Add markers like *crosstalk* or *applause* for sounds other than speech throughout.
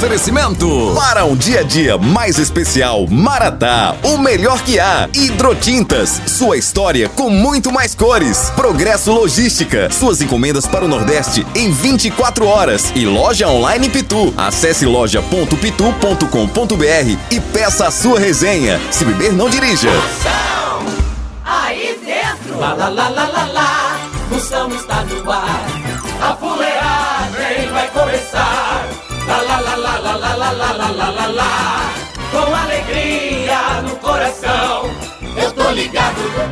Oferecimento para um dia a dia mais especial, Maratá, o melhor que há. Hidrotintas, sua história com muito mais cores. Progresso Logística, suas encomendas para o Nordeste em 24 horas. E loja online Pitu. Acesse loja.pitu.com.br e peça a sua resenha. Se beber, não dirija. Aí dentro. Lá, lá, lá, lá, lá, lá. Está no ar. A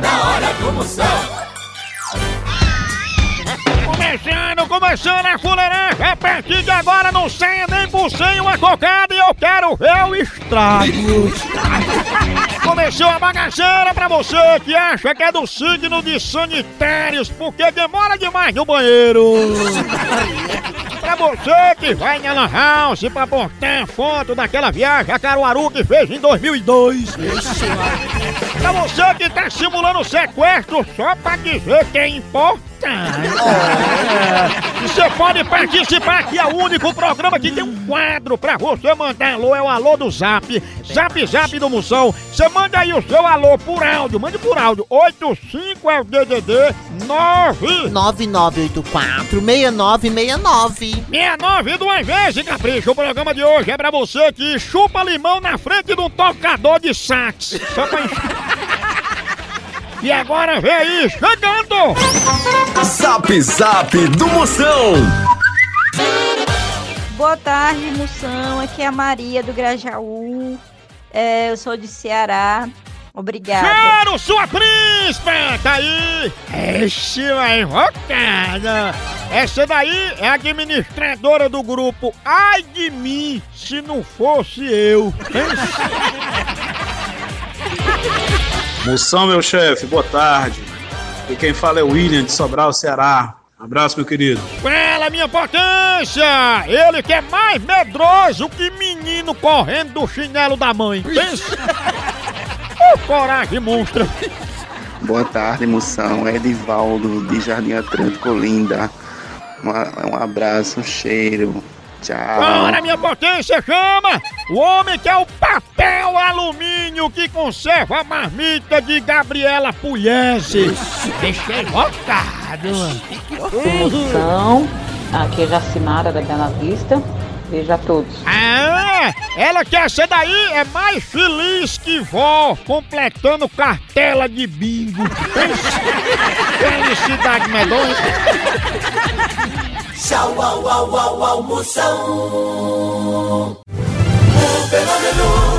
na hora do Moção. Começando, começando a fuleiragem. A partir de agora não saia nem bucem uma cocada e eu quero ver o estrago. *laughs* Começou a bagaceira pra você que acha que é do signo de sanitérios porque demora demais no banheiro. Pra você que vai na Lan House pra postar foto daquela viagem a Caruaru que fez em 2002. Pra você que tá simulando sequestro só pra dizer que é importante. E Você pode participar aqui, é o único programa que tem um quadro pra você mandar alô, é o alô do Zap. Zap Zap do Moção. Você manda aí o seu alô por áudio, mande por áudio. 85 é o DDD 9 9984-6969. 69 duas vezes, capricho. O programa de hoje é pra você que chupa limão na frente de um tocador de sax. Só pra encher. E agora vem aí, chegando! Zap Zap do Moção. Boa tarde, Moção. Aqui é a Maria do Grajaú. É, eu sou de Ceará. Obrigada. Quero sua príncipe! Tá aí! Esse vai invocada! Essa daí é a administradora do grupo Ai de mim, se não fosse eu! *laughs* Moção, meu chefe, boa tarde. E quem fala é o William de Sobral, Ceará. Abraço, meu querido. Fala, minha potência! Ele que é mais medroso que menino correndo do chinelo da mãe! Pensa! *laughs* Ô, coragem monstra! Boa tarde, moção. É Edivaldo, de Jardim Atlântico Linda. Um abraço, um cheiro. Tchau. Para, minha potência, chama! O homem que é o papel alumínio que conserva a marmita de Gabriela Pugliese. Deixei invocado! Moção, aqui é Jacimara da Bela Vista. Beijo a todos. Ah, ela que essa daí é mais feliz que vó, completando cartela de bingo. *laughs* Felicidade medonha. Tchau, au, au, au, au, Moção. O fenômeno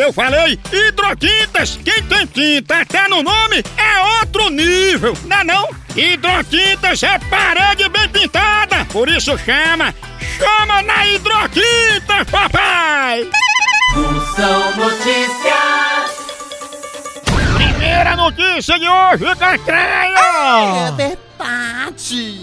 Eu falei hidrotintas, quem tem tinta até no nome é outro nível, não é não? Hidrotintas é parede bem pintada, por isso chama, chama na hidrotintas, papai! Moção Notícias. Primeira notícia de hoje, É Catraia! verdade!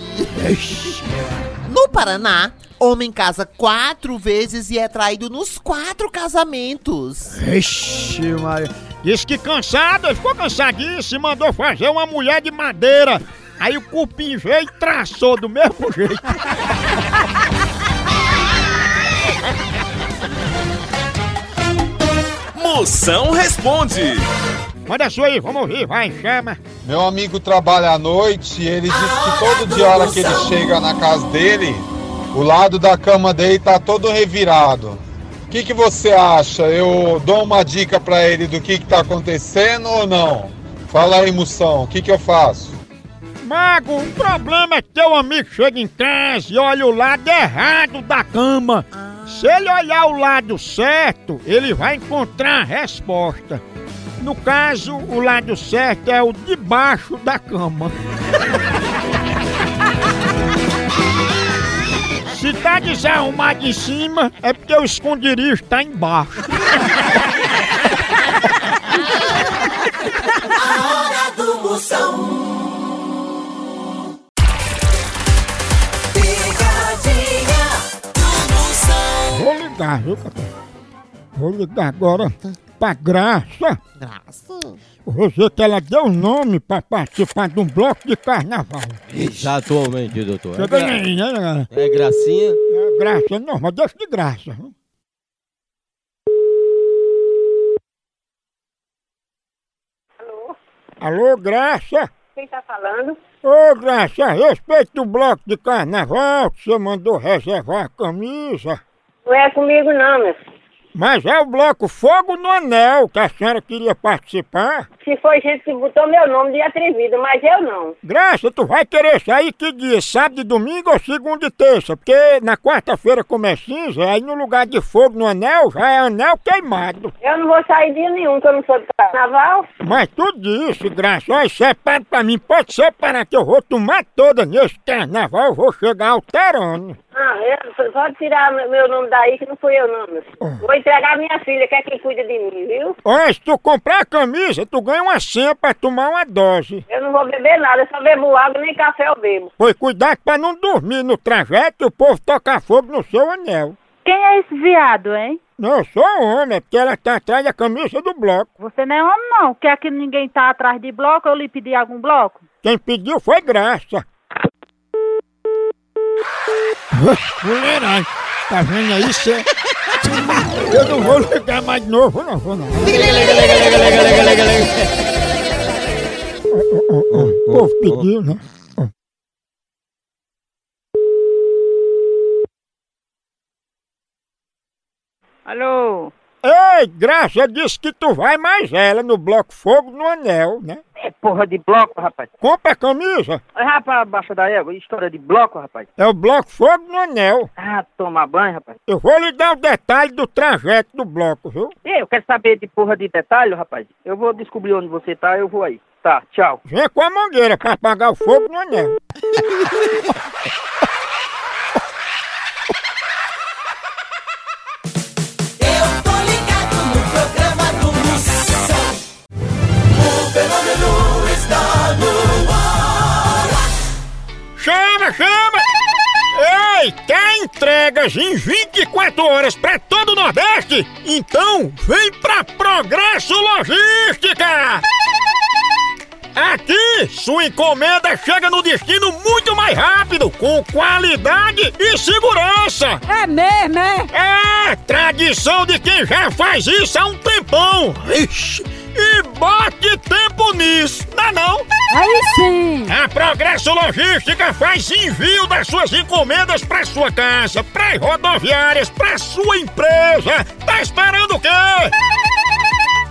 No Paraná, homem casa quatro vezes e é traído nos quatro casamentos. Ixi, Maria. Disse que cansado, ficou cansadíssimo mandou fazer uma mulher de madeira. Aí o cupim veio e traçou do mesmo *laughs* jeito. Moção responde. Manda a sua aí, vamos ouvir, vai, chama. Meu amigo trabalha à noite e ele diz que todo dia, a hora que ele chega na casa dele, o lado da cama dele tá todo revirado. O que, que você acha? Eu dou uma dica pra ele do que, que tá acontecendo ou não? Fala aí, moção, o que, que eu faço? Mago, o problema é que teu amigo chega em casa e olha o lado errado da cama. Se ele olhar o lado certo, ele vai encontrar a resposta. No caso, o lado certo é o de baixo da cama. Se tá desarrumado em cima, é porque o esconderijo tá embaixo. A hora do Moção. Vou ligar, viu, Capitão? Vou ligar agora pra Graça. Graça. Que ela deu nome pra participar de um bloco de carnaval. Exatamente, doutor. É, Chega gra- aí, né, galera? é gracinha. É graça, não, mas deixa de graça. viu? Alô, Graça? Quem tá falando? Ô, Graça, a respeito do bloco de carnaval que você mandou reservar a camisa. Não é comigo não, meu. filho. Mas é o bloco Fogo no Anel que a senhora queria participar. Se foi gente que botou meu nome de atrevido, mas eu não. Graça, tu vai querer sair que dia? Sábado e domingo ou segunda e terça? Porque na quarta-feira como é cinza, aí no lugar de fogo no anel já é anel queimado. Eu não vou sair dia nenhum, que eu não sou do carnaval. Mas tu disse, Graça, olha, separa pra mim, pode separar que eu vou tomar toda nesse carnaval, eu vou chegar alterando. Ah, eu, pode tirar meu- nome daí, que não fui eu não, meu. filho. Vou entregar a minha filha, que é quem cuida de mim, viu? Olha, se tu comprar a camisa, tu ganha uma senha pra tomar uma dose. Eu não vou beber nada, eu só bebo água, nem café eu bebo. Pois cuidado pra não dormir no trajeto e o povo tocar fogo no seu anel. Quem é esse viado, hein? Não, eu sou homem, é porque ela tá atrás da camisa do bloco. Você não é homem, não. Quer que ninguém tá atrás de bloco? Eu lhe pedi algum bloco? Quem pediu foi graça. Mulheragem, tá vendo aí, cê? Eu não vou ligar mais de novo, não vou não. Povo pediu, né? Alô? Ei, Graça disse que tu vai mais ela no bloco Fogo no Anel, né? É porra de bloco, rapaz. Compra a camisa. Ai, rapaz, baixa da égua. História de bloco, rapaz. É o bloco Fogo no Anel. Ah, tomar banho, rapaz. Eu vou lhe dar o detalhe do trajeto do bloco, viu? Ei, eu quero saber de porra de detalhe, rapaz. Eu vou descobrir onde você tá, eu vou aí. Tá, tchau. Vem com a mangueira pra apagar o fogo no anel. *laughs* entregas em 24 horas pra todo o Nordeste? Então vem pra Progresso Logística! Aqui, sua encomenda chega no destino muito mais rápido, com qualidade e segurança. É mesmo, é? É, tradição de quem já faz isso há um tempão. Ixi, e bote tempo nisso, não é não? Aí sim! A Progresso Logística faz envio das suas encomendas para sua casa, para rodoviárias, para sua empresa. Tá esperando o quê?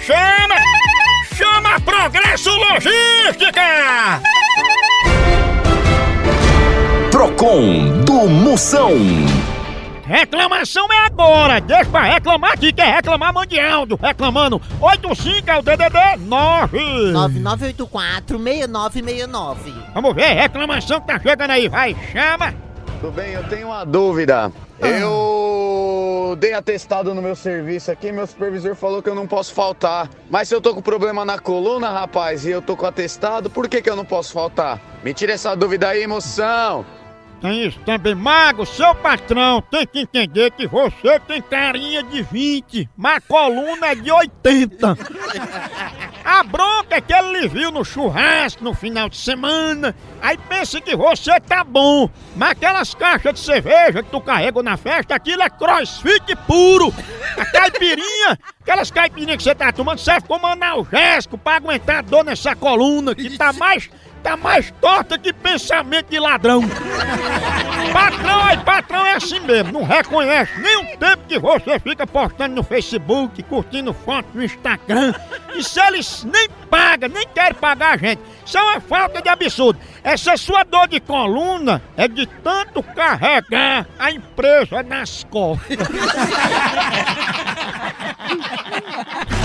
Chama! Chama Progresso Logística! Procon do Moção. Reclamação é agora! Deixa pra reclamar aqui, quer reclamar Mandialdo! Reclamando 85 é o DDD 9! 9984-6969. Vamos ver, reclamação que tá chegando aí, vai, chama! Tudo bem, eu tenho uma dúvida. Eu dei atestado no meu serviço aqui, meu supervisor falou que eu não posso faltar. Mas se eu tô com problema na coluna, rapaz, e eu tô com atestado, por que, que eu não posso faltar? Me tira essa dúvida aí, moção. Tem isso também. Mago, seu patrão tem que entender que você tem carinha de 20, mas coluna é de 80. A bronca é que ele lhe viu no churrasco no final de semana. Aí pensa que você tá bom. Mas aquelas caixas de cerveja que tu carrega na festa, aquilo é crossfit puro. A caipirinha, aquelas caipirinhas que você tá tomando, serve como analgésico pra aguentar a dor nessa coluna que tá mais. Tá mais torta que pensamento de ladrão. Patrão, aí patrão é assim mesmo, não reconhece nem o tempo que você fica postando no Facebook, curtindo foto no Instagram. E se eles nem pagam, nem querem pagar a gente, isso é uma falta de absurdo. Essa sua dor de coluna é de tanto carregar a empresa nas costas. *laughs*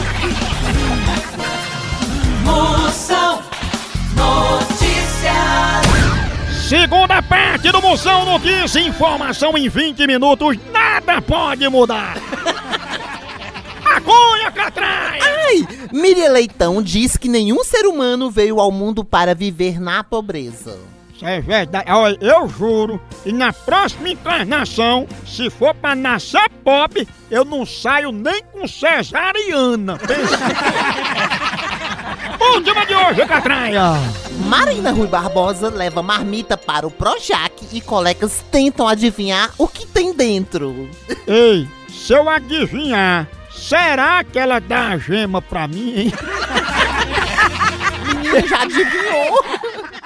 Segunda parte do Moção Notícia, informação em 20 minutos, nada pode mudar. *laughs* Agulha, Catraia! Ai! Miriam Leitão diz que nenhum ser humano veio ao mundo para viver na pobreza. Isso é verdade. Olha, eu juro, e na próxima encarnação, se for pra nascer pobre, eu não saio nem com cesariana. *laughs* Última de hoje, Catraia! Marina Rui Barbosa leva marmita para o Projac e colegas tentam adivinhar o que tem dentro. Ei, se eu adivinhar, será que ela dá a gema pra mim, hein? Menina já adivinhou.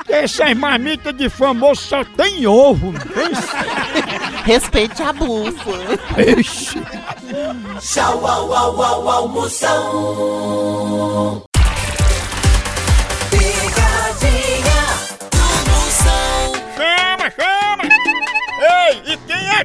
Essas marmitas de famoso só tem ovo. Respeite a bufa. Ixi. Tchau, au, au, au, au,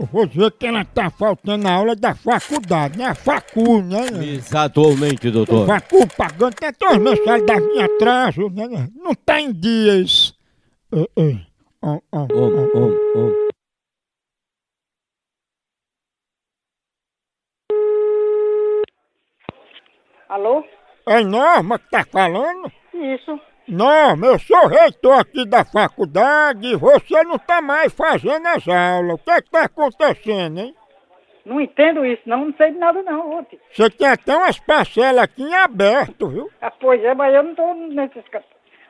Eu vou dizer que ela tá faltando a aula da faculdade, né? A facu, né? Exatamente, doutor. Facu pagando, tem até as mensalidades em atraso, né? Não tá em dias. Om, om. Alô? É Norma que tá falando? Isso. Norma, eu sou reitor aqui da faculdade e você não tá mais fazendo as aulas. O que é que tá acontecendo, hein? Não entendo isso, não. Não sei de nada, não, ontem. Você tem até umas parcelas aqui em aberto, viu? Ah, pois é, mas eu não tô nesses...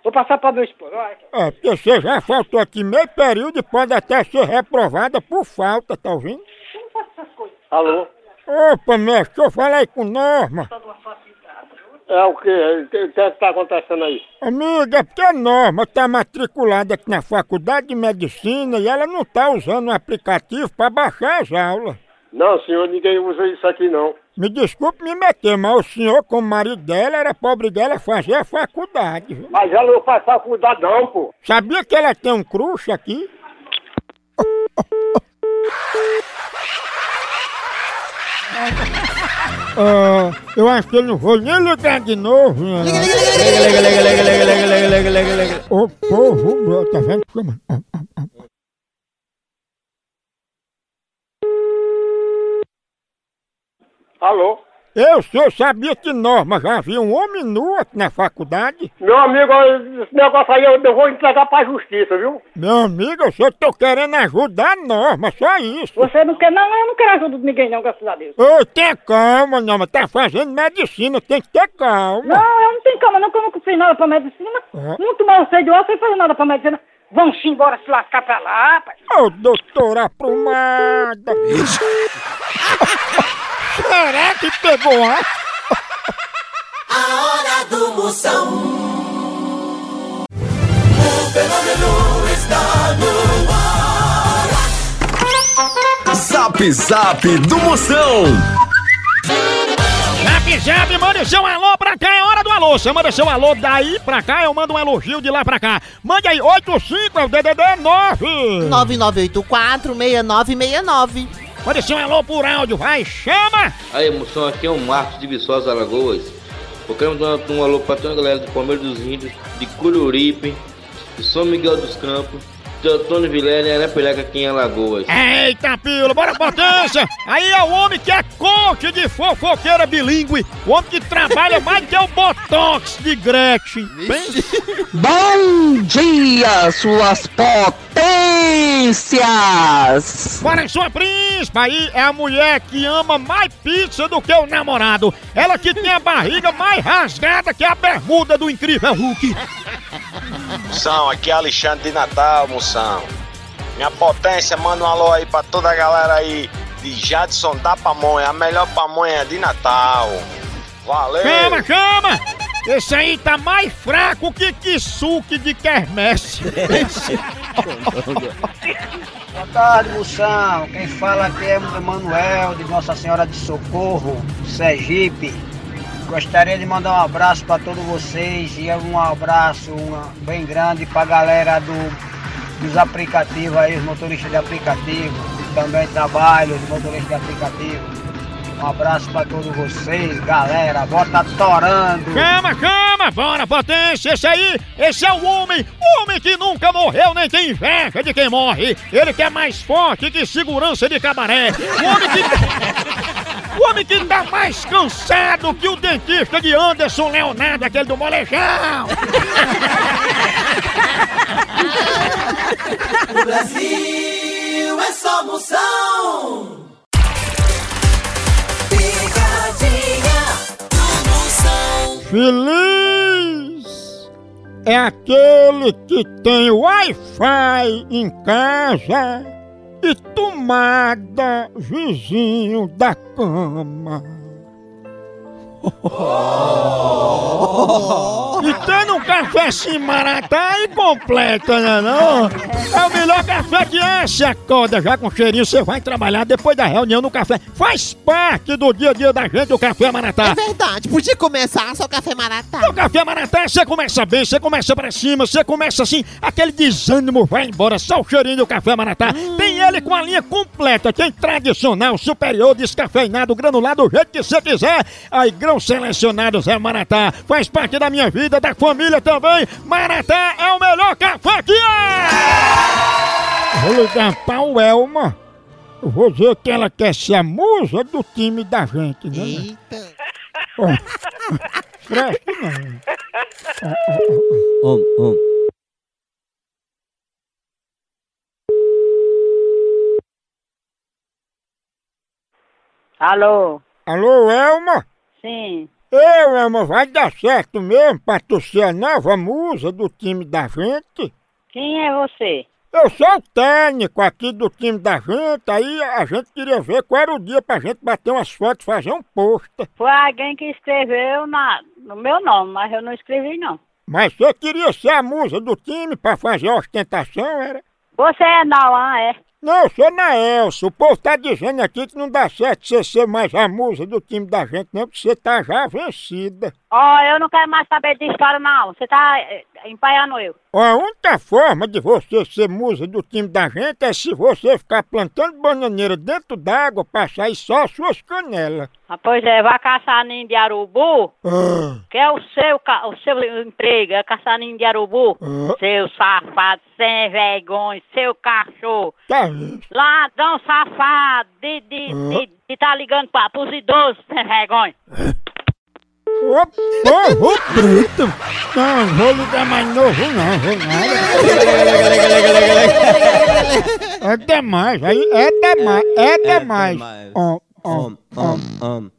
Vou passar para meu esposo. É, porque você já faltou aqui meio período e pode até ser reprovada por falta, tá ouvindo? Alô? Opa, mestre, deixa eu falar aí com Norma. É o quê? O que o que é que tá acontecendo aí? Amiga, é porque a Norma tá matriculada aqui na faculdade de medicina e ela não tá usando o aplicativo para baixar as aulas. Não, senhor, ninguém usa isso aqui não. Me desculpe me meter, mas o senhor, como marido dela, era pra obrigar ela a fazer a faculdade. Viu? Mas ela não faz faculdade não, pô. Sabia que ela tem um crush aqui? *laughs* Ah, eu acho que eu não vou nem ligar de novo. né? Liga, liga, liga, liga, liga, liga, liga, liga, liga, liga. Ô povo, bro, tá vendo? Ah, ah, ah. Alô? Eu, senhor sabia que Norma já havia um homem nu aqui na faculdade? Meu amigo, esse negócio aí eu eu vou entregar pra justiça, viu? Meu amigo, eu só tô querendo ajudar a Norma, só isso. Você não quer, não, eu não quero ajuda de ninguém, não, graças a Deus. Ô, tenha calma, Norma, tá fazendo medicina, tem que ter calma. Não, eu não tenho calma, não, que eu nunca fiz nada pra medicina. Ah. Muito mal eu sei de osso sem fazer nada pra medicina. Vamos embora se lascar pra lá, rapaz. Ô, doutora aprumada. *laughs* Será que pegou, ah? A hora do Moção. O fenômeno está no ar. Zap Zap do Moção. Zap Zap, mande seu alô pra cá, é hora do alô. Você manda seu alô daí pra cá, eu mando um elogio de lá pra cá. Mande aí, 85 é o DDD 9. 9984-6969. Mande seu alô por áudio, vai, chama. Aí, moção, aqui é o Marcos de Viçosa, Alagoas. Eu quero mandar um alô pra toda a galera do Palmeiras dos Índios, de Cururipe, de São Miguel dos Campos, de Antônio Vilela e Arapiraca aqui em Alagoas. Eita, pila, bora potência! Aí é o homem que é coach de fofoqueira bilíngue, o homem que trabalha mais que o Botox de Gretchen. Bem- Bom dia, suas potências! Bora, sua príncipa aí é a mulher que ama mais pizza do que o namorado. Ela que tem a barriga mais rasgada que a bermuda do incrível Hulk. Moção, aqui é Alexandre de Natal, moção. Minha potência, manda um alô aí pra toda a galera aí de Jadson da Pamonha, a melhor pamonha de Natal. Valeu! Chama, chama! Esse aí tá mais fraco que Kisuke de Kermesse. Boa tarde, Moção. Quem fala aqui é o Emanuel, de Nossa Senhora de Socorro, Sergipe. Gostaria de mandar um abraço para todos vocês e um abraço bem grande para a galera do, dos aplicativos aí, os motoristas de aplicativo, que também trabalham, os motoristas de aplicativo. Um abraço para todos vocês, galera. Bota torando. Chama, chama! Bora, potência! Esse aí, esse é o homem! O homem que nunca morreu nem tem inveja de quem morre! Ele que é mais forte que segurança de cabaré! O homem que. O homem que tá mais cansado que o dentista de Anderson Leonardo, aquele do molejão! *laughs* O Brasil é só moção. Feliz é aquele que tem Wi-Fi em casa e tomada vizinho da cama. E tendo um café assim maratá e completa, né não? É o melhor café que é, você acorda já com cheirinho, você vai trabalhar depois da reunião no café. Faz parte do dia a dia da gente o café maratá. É verdade, podia começar só café maratá. O café maratá, você começa bem, você começa pra cima, você começa assim, aquele desânimo vai embora, só o cheirinho do café maratá. Tem ele com a linha completa, tem tradicional, superior, descafeinado, granulado, do jeito que você quiser. Aí, grão selecionado Zé Maratá, faz parte da minha vida, da família também. Maratá é o melhor café que é! Vou ligar pra o Elma. Vou dizer que ela quer ser a musa do time da gente, né? Eita! Fresco não. Om, om. Alô? Alô, Elma? Sim. Eu, Elma, vai dar certo mesmo pra tu ser a nova musa do time da gente? Quem é você? Eu sou o técnico aqui do time da gente, aí a gente queria ver qual era o dia pra gente bater umas fotos, fazer um pôster. Foi alguém que escreveu na, no meu nome, mas eu não escrevi não. Mas você queria ser a musa do time pra fazer a ostentação, era? Você é Nauan, é? Não, eu sou. O povo tá dizendo aqui que não dá certo você ser mais a musa do time da gente, não, porque você tá já vencida. Ó, eu não quero mais saber de história não. Você tá eh, empaiando eu. Ó, A única forma de você ser musa do time da gente é se você ficar plantando bananeira dentro d'água pra sair só as suas canelas. Ah, Pois é, vai caçar ninho de arubu, Ah, que é o seu, o seu emprego, é caçar ninho de arubu. Ah. Seu safado, sem vergonha, seu cachorro. tá isso. Ladrão safado, de, de, Ah. de, de tá ligando pra, pros idosos, sem vergonha. Ô, porro bruto! Não, vou ligar mais novo não, vou nada. É demais, aí é demais, é demais. Om, Um um um, um, um, um.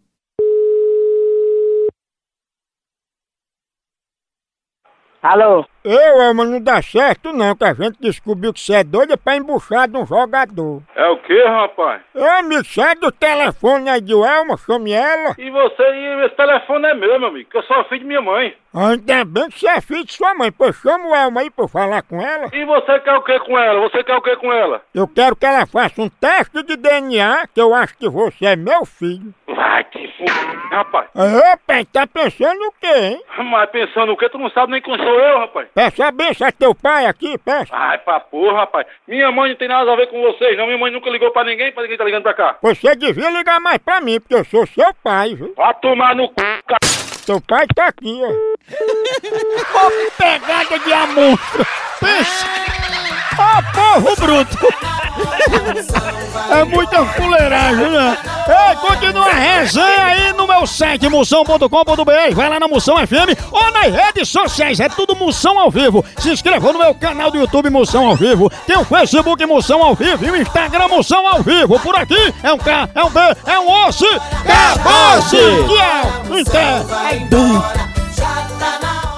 Hello. Eu, é, mas não dá certo não, que a gente descobriu que você é doida pra embuchar de um jogador. É o que, rapaz? Ô, amigo, sai do telefone aí de Elma, chame ela. E você, e esse telefone é meu, meu amigo, que eu sou filho de minha mãe. Ainda bem que você é filho de sua mãe, pois chama o Elma aí pra eu falar com ela. E você quer o que com ela? Você quer o que com ela? Eu quero que ela faça um teste de DNA, que eu acho que você é meu filho. Vai que f... rapaz. Ô, pai, tá pensando o quê, hein? Mas pensando o que? Tu não sabe nem quem sou eu, rapaz. Peça a benção a teu pai aqui, peça. Ai, pra porra, rapaz. Minha mãe não tem nada a ver com vocês, não. Minha mãe nunca ligou pra ninguém, pra ninguém tá ligando pra cá. Você devia ligar mais pra mim, porque eu sou seu pai, viu? Vai tomar no c... ca- Seu pai tá aqui, ó. Ô, *laughs* pegada de amostra. Pensa. Ó oh, porro bruto! É muita fuleiragem, né? Ei, continua a resenha aí no meu site, moção.com.br. Vai lá na Moção FM ou nas redes sociais. É tudo Moção ao vivo. Se inscreva no meu canal do YouTube Moção ao vivo. Tem o Facebook Moção ao vivo e o Instagram Moção ao vivo. Por aqui é um K, é um B, é um osso. Acabou-se! Tchau! Já tá na